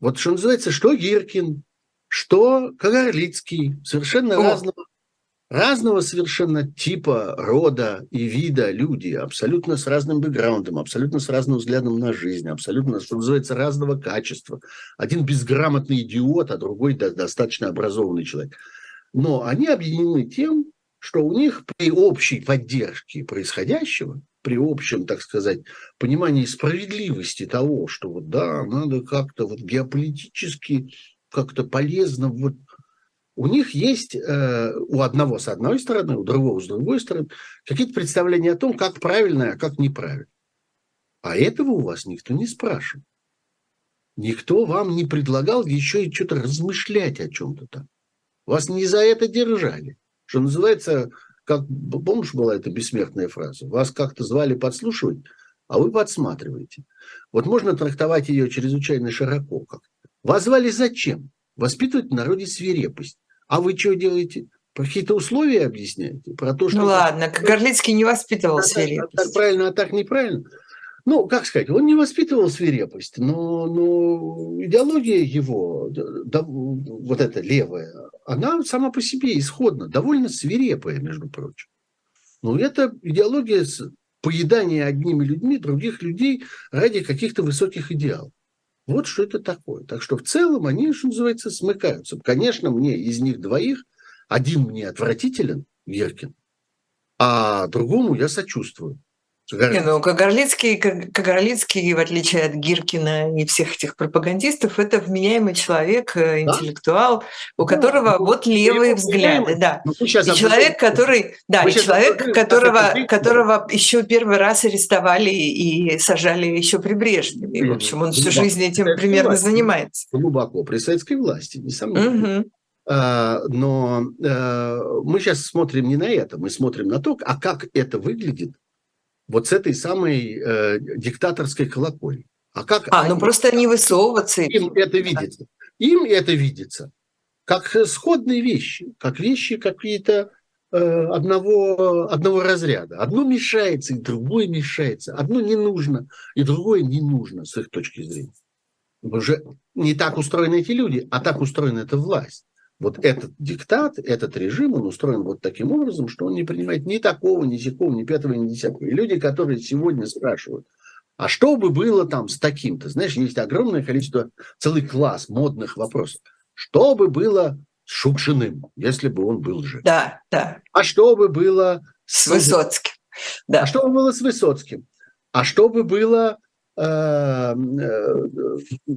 Вот что называется, что Гиркин, что Кагарлицкий, совершенно О. разного, разного совершенно типа, рода и вида люди, абсолютно с разным бэкграундом, абсолютно с разным взглядом на жизнь, абсолютно, что называется, разного качества. Один безграмотный идиот, а другой достаточно образованный человек. Но они объединены тем, что у них при общей поддержке происходящего, при общем, так сказать, понимании справедливости того, что вот да, надо как-то вот геополитически как-то полезно. Вот. У них есть э, у одного с одной стороны, у другого с другой стороны какие-то представления о том, как правильно, а как неправильно. А этого у вас никто не спрашивает. Никто вам не предлагал еще и что-то размышлять о чем-то там. Вас не за это держали. Что называется, как, помнишь, была эта бессмертная фраза? Вас как-то звали подслушивать, а вы подсматриваете. Вот можно трактовать ее чрезвычайно широко. Как вас звали зачем? Воспитывать в народе свирепость. А вы что делаете? Про какие-то условия объясняете? Про то, что... Ну ладно, Горлицкий не воспитывал а свирепость. Так, так правильно, а так неправильно? Ну, как сказать, он не воспитывал свирепость, но, но идеология его, да, вот эта левая, она сама по себе исходно довольно свирепая, между прочим. Но это идеология поедания одними людьми других людей ради каких-то высоких идеалов. Вот что это такое. Так что в целом они, что называется, смыкаются. Конечно, мне из них двоих один мне отвратителен, Геркин, а другому я сочувствую. Не, ну, Кагарлицкий, Кагарлицкий, в отличие от Гиркина и всех этих пропагандистов, это вменяемый человек, э, интеллектуал, да? у которого да, ну, вот левые взгляды, да. И человек, который, да, и человек, которого, которого еще первый раз арестовали и сажали еще при Брежневе. И, в общем, он всю жизнь этим примерно занимается. Глубоко при советской власти, несомненно. Угу. Но а, мы сейчас смотрим не на это, мы смотрим на то, а как это выглядит вот с этой самой э, диктаторской колокольни. А как? А, ну они, ну просто не высовываться. Им это видится. Им это видится как сходные вещи, как вещи какие-то э, одного, одного разряда. Одно мешается, и другое мешается. Одно не нужно, и другое не нужно с их точки зрения. Уже не так устроены эти люди, а так устроена эта власть. Вот этот диктат, этот режим, он устроен вот таким образом, что он не принимает ни такого, ни сякого, ни пятого, ни десятого. И люди, которые сегодня спрашивают, а что бы было там с таким-то? Знаешь, есть огромное количество, целый класс модных вопросов. Что бы было с Шукшиным, если бы он был жив? Да, да. А что бы было с, с Высоцким? Да. А что бы было с Высоцким? А что бы было э, э,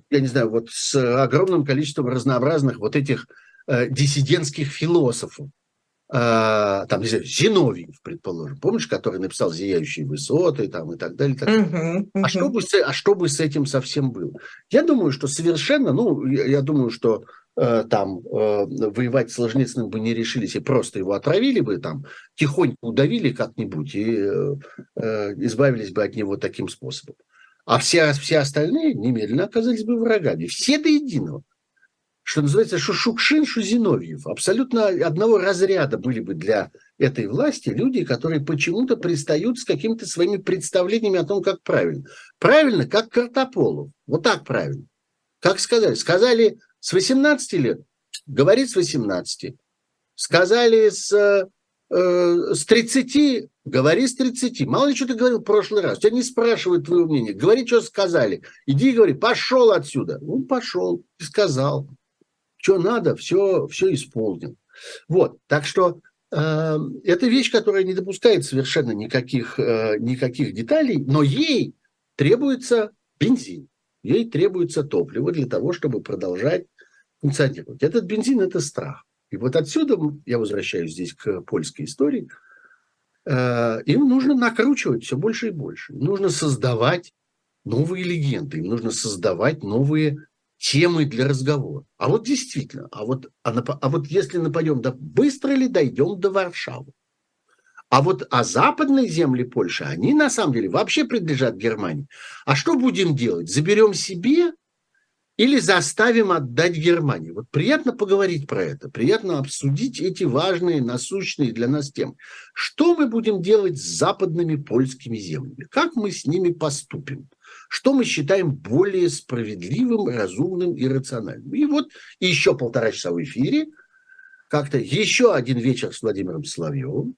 я не знаю, вот с огромным количеством разнообразных вот этих диссидентских философов. Э, там, не знаю, Зиновьев, предположим, помнишь, который написал «Зияющие высоты» там, и так далее. И так далее. Uh-huh, uh-huh. А, что бы с, а что бы с этим совсем было? Я думаю, что совершенно, ну, я, я думаю, что э, там э, воевать с Ложницыным бы не решились и просто его отравили бы, там, тихонько удавили как-нибудь и э, э, избавились бы от него таким способом. А все, все остальные немедленно оказались бы врагами. Все до единого что называется, что Шукшин, что Зиновьев. Абсолютно одного разряда были бы для этой власти люди, которые почему-то пристают с какими-то своими представлениями о том, как правильно. Правильно, как Картополов. Вот так правильно. Как сказали? Сказали с 18 лет, говорит с 18. Сказали с, э, с 30, говори с 30. Мало ли, что ты говорил в прошлый раз. Тебя не спрашивают твоего мнения. Говори, что сказали. Иди и говори, пошел отсюда. Ну, пошел, и сказал что надо, все, все исполнил. Вот, так что э, это вещь, которая не допускает совершенно никаких, э, никаких деталей, но ей требуется бензин, ей требуется топливо для того, чтобы продолжать функционировать. Этот бензин – это страх. И вот отсюда я возвращаюсь здесь к польской истории. Э, им нужно накручивать все больше и больше. Им нужно создавать новые легенды, им нужно создавать новые темы для разговора. А вот действительно, а вот, а, нап- а вот если нападем, да быстро ли дойдем до Варшавы? А вот а западные земли Польши, они на самом деле вообще принадлежат Германии. А что будем делать? Заберем себе или заставим отдать Германии? Вот приятно поговорить про это, приятно обсудить эти важные, насущные для нас темы. Что мы будем делать с западными польскими землями? Как мы с ними поступим? Что мы считаем более справедливым, разумным и рациональным? И вот еще полтора часа в эфире, как-то еще один вечер с Владимиром Соловьевым,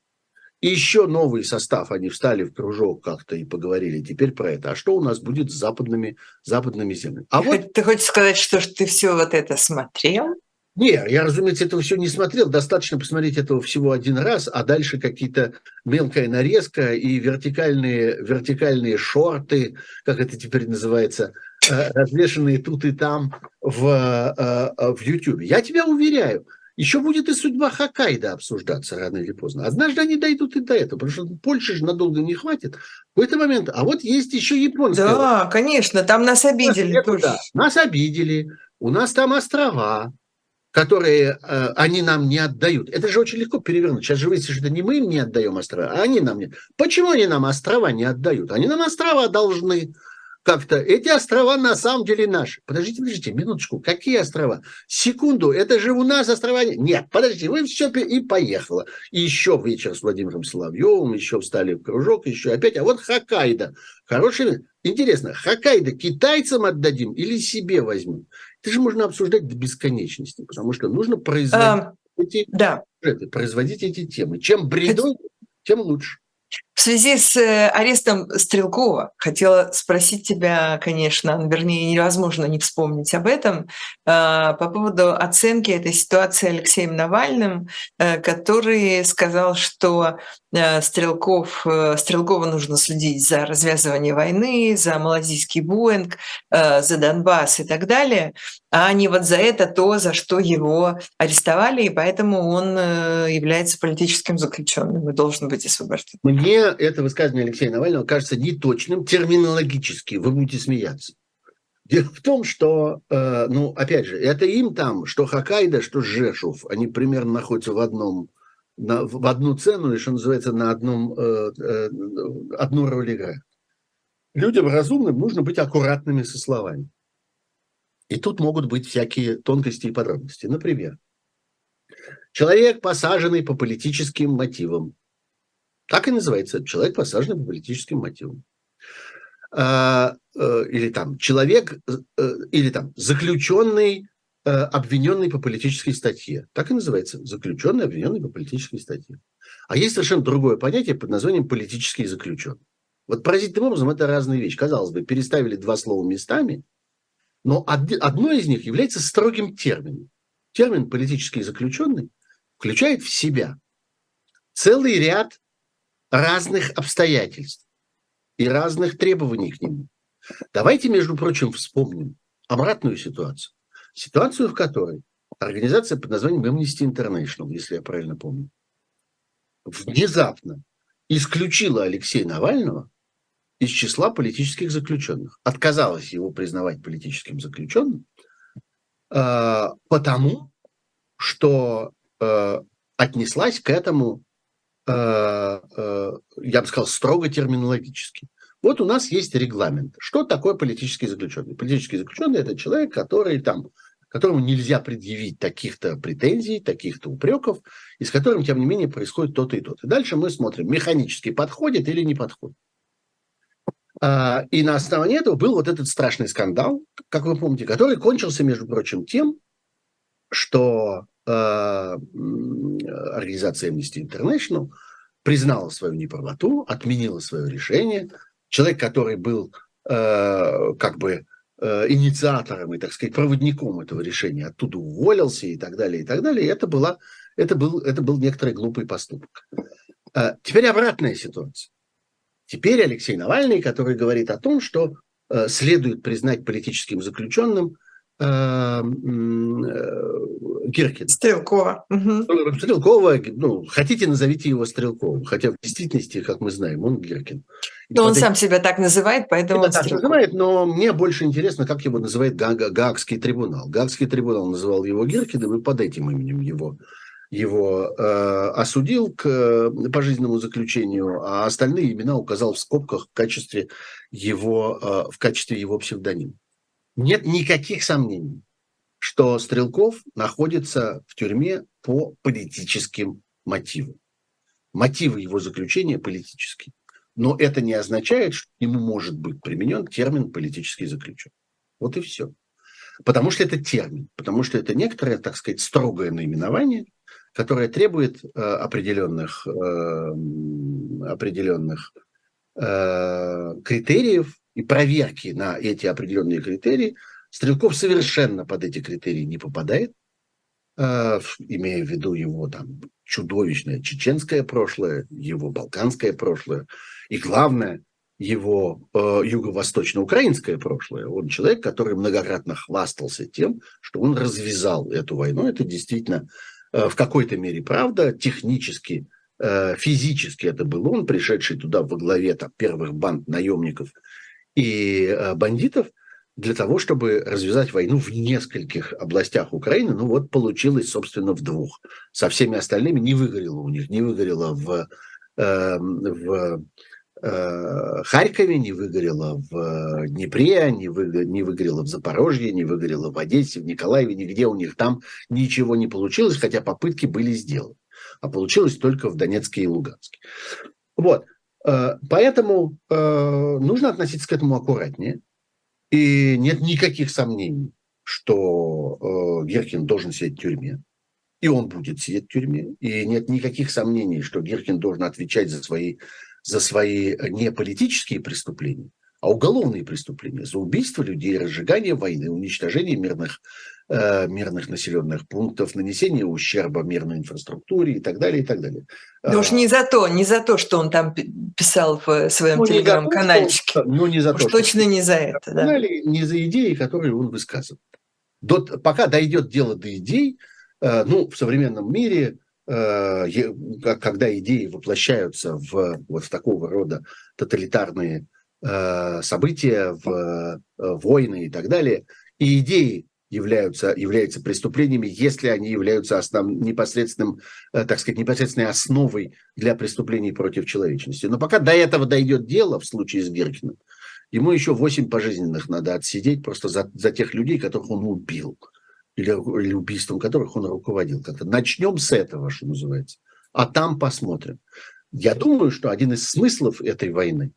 еще новый состав, они встали в кружок как-то и поговорили теперь про это. А что у нас будет с западными, западными землями? А вот... Ты хочешь сказать, что ты все вот это смотрел? Не, я, разумеется, этого все не смотрел. Достаточно посмотреть этого всего один раз, а дальше какие-то мелкая нарезка и вертикальные, вертикальные шорты, как это теперь называется, э, развешенные тут и там в, э, э, в YouTube. Я тебя уверяю, еще будет и судьба Хоккайдо обсуждаться рано или поздно. Однажды они дойдут и до этого, потому что Польши же надолго не хватит. В какой-то момент, а вот есть еще японская. Да, конечно, там нас обидели. Нас, тоже. Да, нас обидели. У нас там острова, которые э, они нам не отдают. Это же очень легко перевернуть. Сейчас же выяснится, что это не мы им не отдаем острова, а они нам не. Почему они нам острова не отдают? Они нам острова должны как-то. Эти острова на самом деле наши. Подождите, подождите, минуточку. Какие острова? Секунду, это же у нас острова. Нет, подождите, вы все и поехало. И еще вечер с Владимиром Соловьевым, еще встали в кружок, еще опять. А вот Хоккайдо. Хороший. Интересно, Хоккайдо китайцам отдадим или себе возьмем? Это же можно обсуждать до бесконечности, потому что нужно производить, а, эти, да. производить эти темы. Чем бредой, тем лучше. В связи с э, арестом Стрелкова хотела спросить тебя, конечно, вернее, невозможно не вспомнить об этом, а, по поводу оценки этой ситуации Алексеем Навальным, э, который сказал, что э, Стрелков, Стрелкова нужно следить за развязывание войны, за малазийский Боинг, за Донбасс и так далее, а не вот за это то, за что его арестовали, и поэтому он является политическим заключенным и должен быть освобожден. Мне это высказывание Алексея Навального кажется неточным терминологически. Вы будете смеяться. Дело в том, что, э, ну, опять же, это им там, что Хоккайдо, что Жешув, они примерно находятся в одном, на, в одну цену, и, что называется, на одном, э, э, одну роль играют. Людям разумным нужно быть аккуратными со словами. И тут могут быть всякие тонкости и подробности. Например, человек, посаженный по политическим мотивам, так и называется. Человек посажен по политическим мотивам. А, э, или там человек, э, или там заключенный, э, обвиненный по политической статье. Так и называется. Заключенный, обвиненный по политической статье. А есть совершенно другое понятие под названием политический заключенный. Вот поразительным образом это разные вещи. Казалось бы, переставили два слова местами, но одно из них является строгим термином. Термин политический заключенный включает в себя целый ряд разных обстоятельств и разных требований к нему. Давайте, между прочим, вспомним обратную ситуацию. Ситуацию, в которой организация под названием Amnesty International, если я правильно помню, внезапно исключила Алексея Навального из числа политических заключенных. Отказалась его признавать политическим заключенным, а, потому что а, отнеслась к этому я бы сказал, строго терминологически. Вот у нас есть регламент. Что такое политический заключенный? Политический заключенный – это человек, который там, которому нельзя предъявить таких-то претензий, таких-то упреков, и с которым, тем не менее, происходит то-то и то-то. Дальше мы смотрим, механически подходит или не подходит. А, и на основании этого был вот этот страшный скандал, как вы помните, который кончился, между прочим, тем, что Э, организация Amnesty International признала свою неправоту, отменила свое решение. Человек, который был э, как бы э, инициатором и, так сказать, проводником этого решения, оттуда уволился и так далее, и так далее. И это, была, это, был, это был некоторый глупый поступок. Теперь обратная ситуация. Теперь Алексей Навальный, который говорит о том, что следует признать политическим заключенным Эм, э, Гиркина. Стрелкова. Угу. Стрелкова, ну, хотите, назовите его Стрелковым. Хотя в действительности, как мы знаем, он Гиркин. Но он сам себя так называет, поэтому... Он так называет, но мне больше интересно, как его называет Гаагский трибунал. Гаагский трибунал называл его Геркиным, и под этим именем его его э, осудил к э, пожизненному заключению, а остальные имена указал в скобках в качестве его, э, в качестве его псевдонима. Нет никаких сомнений, что Стрелков находится в тюрьме по политическим мотивам. Мотивы его заключения политические. Но это не означает, что ему может быть применен термин политический заключенный. Вот и все. Потому что это термин, потому что это некоторое, так сказать, строгое наименование, которое требует э, определенных, э, определенных э, критериев и проверки на эти определенные критерии. Стрелков совершенно под эти критерии не попадает, э, имея в виду его там чудовищное чеченское прошлое, его балканское прошлое и, главное, его э, юго-восточно-украинское прошлое. Он человек, который многократно хвастался тем, что он развязал эту войну. Это действительно э, в какой-то мере правда, технически, э, физически это был он, пришедший туда во главе там, первых банд наемников и э, бандитов для того, чтобы развязать войну в нескольких областях Украины. Ну вот получилось, собственно, в двух. Со всеми остальными не выгорело у них, не выгорело в, э, в Э, Харькове, не выгорело в Днепре, не, вы, не выгорело в Запорожье, не выгорело в Одессе, в Николаеве, нигде у них там ничего не получилось, хотя попытки были сделаны. А получилось только в Донецке и Луганске. Вот. Э, поэтому э, нужно относиться к этому аккуратнее. И нет никаких сомнений, что Геркин должен сидеть в тюрьме. И он будет сидеть в тюрьме. И нет никаких сомнений, что Геркин должен отвечать за свои за свои э, не политические преступления, а уголовные преступления, за убийство людей, разжигание войны, уничтожение мирных, э, мирных населенных пунктов, нанесение ущерба мирной инфраструктуре и так далее, и так далее. Да уж не за то, не за то, что он там писал в своем ну, телеграм-канальчике. Ну, не за уж то. точно не за это. Да. Не за идеи, которые он высказывает. До, пока дойдет дело до идей, э, ну, в современном мире Э, когда идеи воплощаются в вот в такого рода тоталитарные э, события, в э, войны и так далее, и идеи являются, являются преступлениями, если они являются основ, непосредственным, так сказать, непосредственной основой для преступлений против человечности. Но пока до этого дойдет дело, в случае с Геркиным, ему еще 8 пожизненных надо отсидеть просто за, за тех людей, которых он убил или, или убийством которых он руководил. Как-то начнем с этого, что называется, а там посмотрим. Я думаю, что один из смыслов этой войны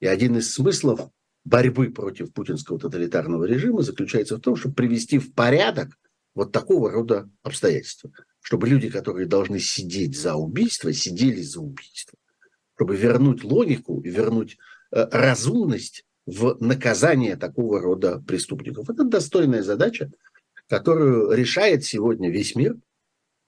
и один из смыслов борьбы против путинского тоталитарного режима заключается в том, чтобы привести в порядок вот такого рода обстоятельства. Чтобы люди, которые должны сидеть за убийство, сидели за убийство. Чтобы вернуть логику и вернуть э, разумность в наказание такого рода преступников. Это достойная задача, которую решает сегодня весь мир,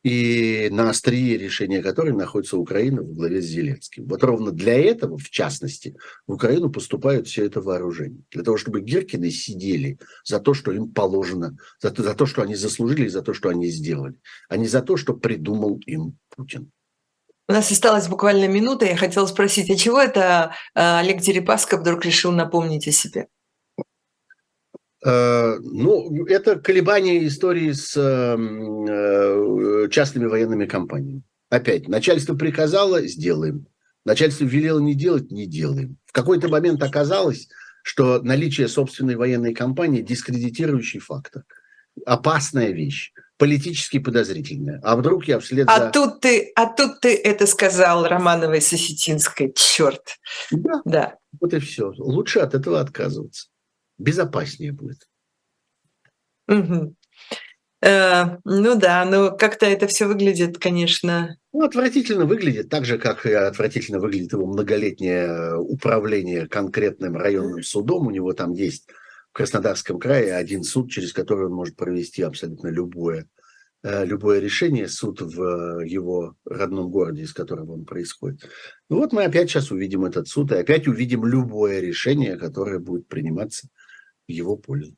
и на острие решения которой находится Украина в главе с Зеленским. Вот ровно для этого, в частности, в Украину поступают все это вооружение. Для того, чтобы Геркины сидели за то, что им положено, за то, за то, что они заслужили, за то, что они сделали, а не за то, что придумал им Путин. У нас осталась буквально минута. Я хотела спросить, а чего это э, Олег Дерипаска вдруг решил напомнить о себе? Э, ну, это колебания истории с эм, э, частными военными компаниями. Опять, начальство приказало – сделаем. Начальство велело не делать – не делаем. В какой-то момент оказалось, что наличие собственной военной компании – дискредитирующий фактор. Опасная вещь, политически подозрительная. А вдруг я вслед а за... Тут ты, а тут ты это сказал Романовой с Осетинской, черт. Да, да. вот и все. Лучше от этого отказываться безопаснее будет. Угу. Э, ну да, но как-то это все выглядит, конечно. Ну, отвратительно выглядит, так же, как и отвратительно выглядит его многолетнее управление конкретным районным судом. У него там есть в Краснодарском крае один суд, через который он может провести абсолютно любое, э, любое решение, суд в его родном городе, из которого он происходит. Ну вот мы опять сейчас увидим этот суд, и опять увидим любое решение, которое будет приниматься его пользу.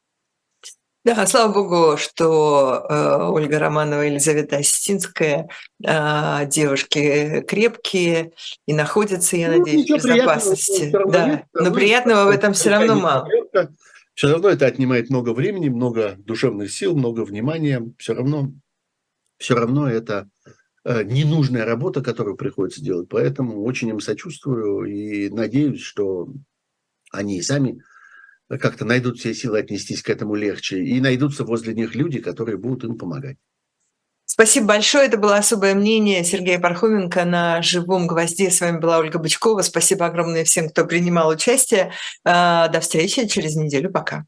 Да, слава богу, что э, Ольга Романова и Елизавета Осетинская э, девушки крепкие и находятся, я ну, надеюсь, в безопасности. Да, нет, но приятного в этом все равно мало. Все равно это отнимает много времени, много душевных сил, много внимания. Все равно, все равно это э, ненужная работа, которую приходится делать. Поэтому очень им сочувствую и надеюсь, что они и сами как-то найдут все силы отнестись к этому легче, и найдутся возле них люди, которые будут им помогать. Спасибо большое. Это было особое мнение Сергея Пархоменко на «Живом гвозде». С вами была Ольга Бычкова. Спасибо огромное всем, кто принимал участие. А, до встречи через неделю. Пока.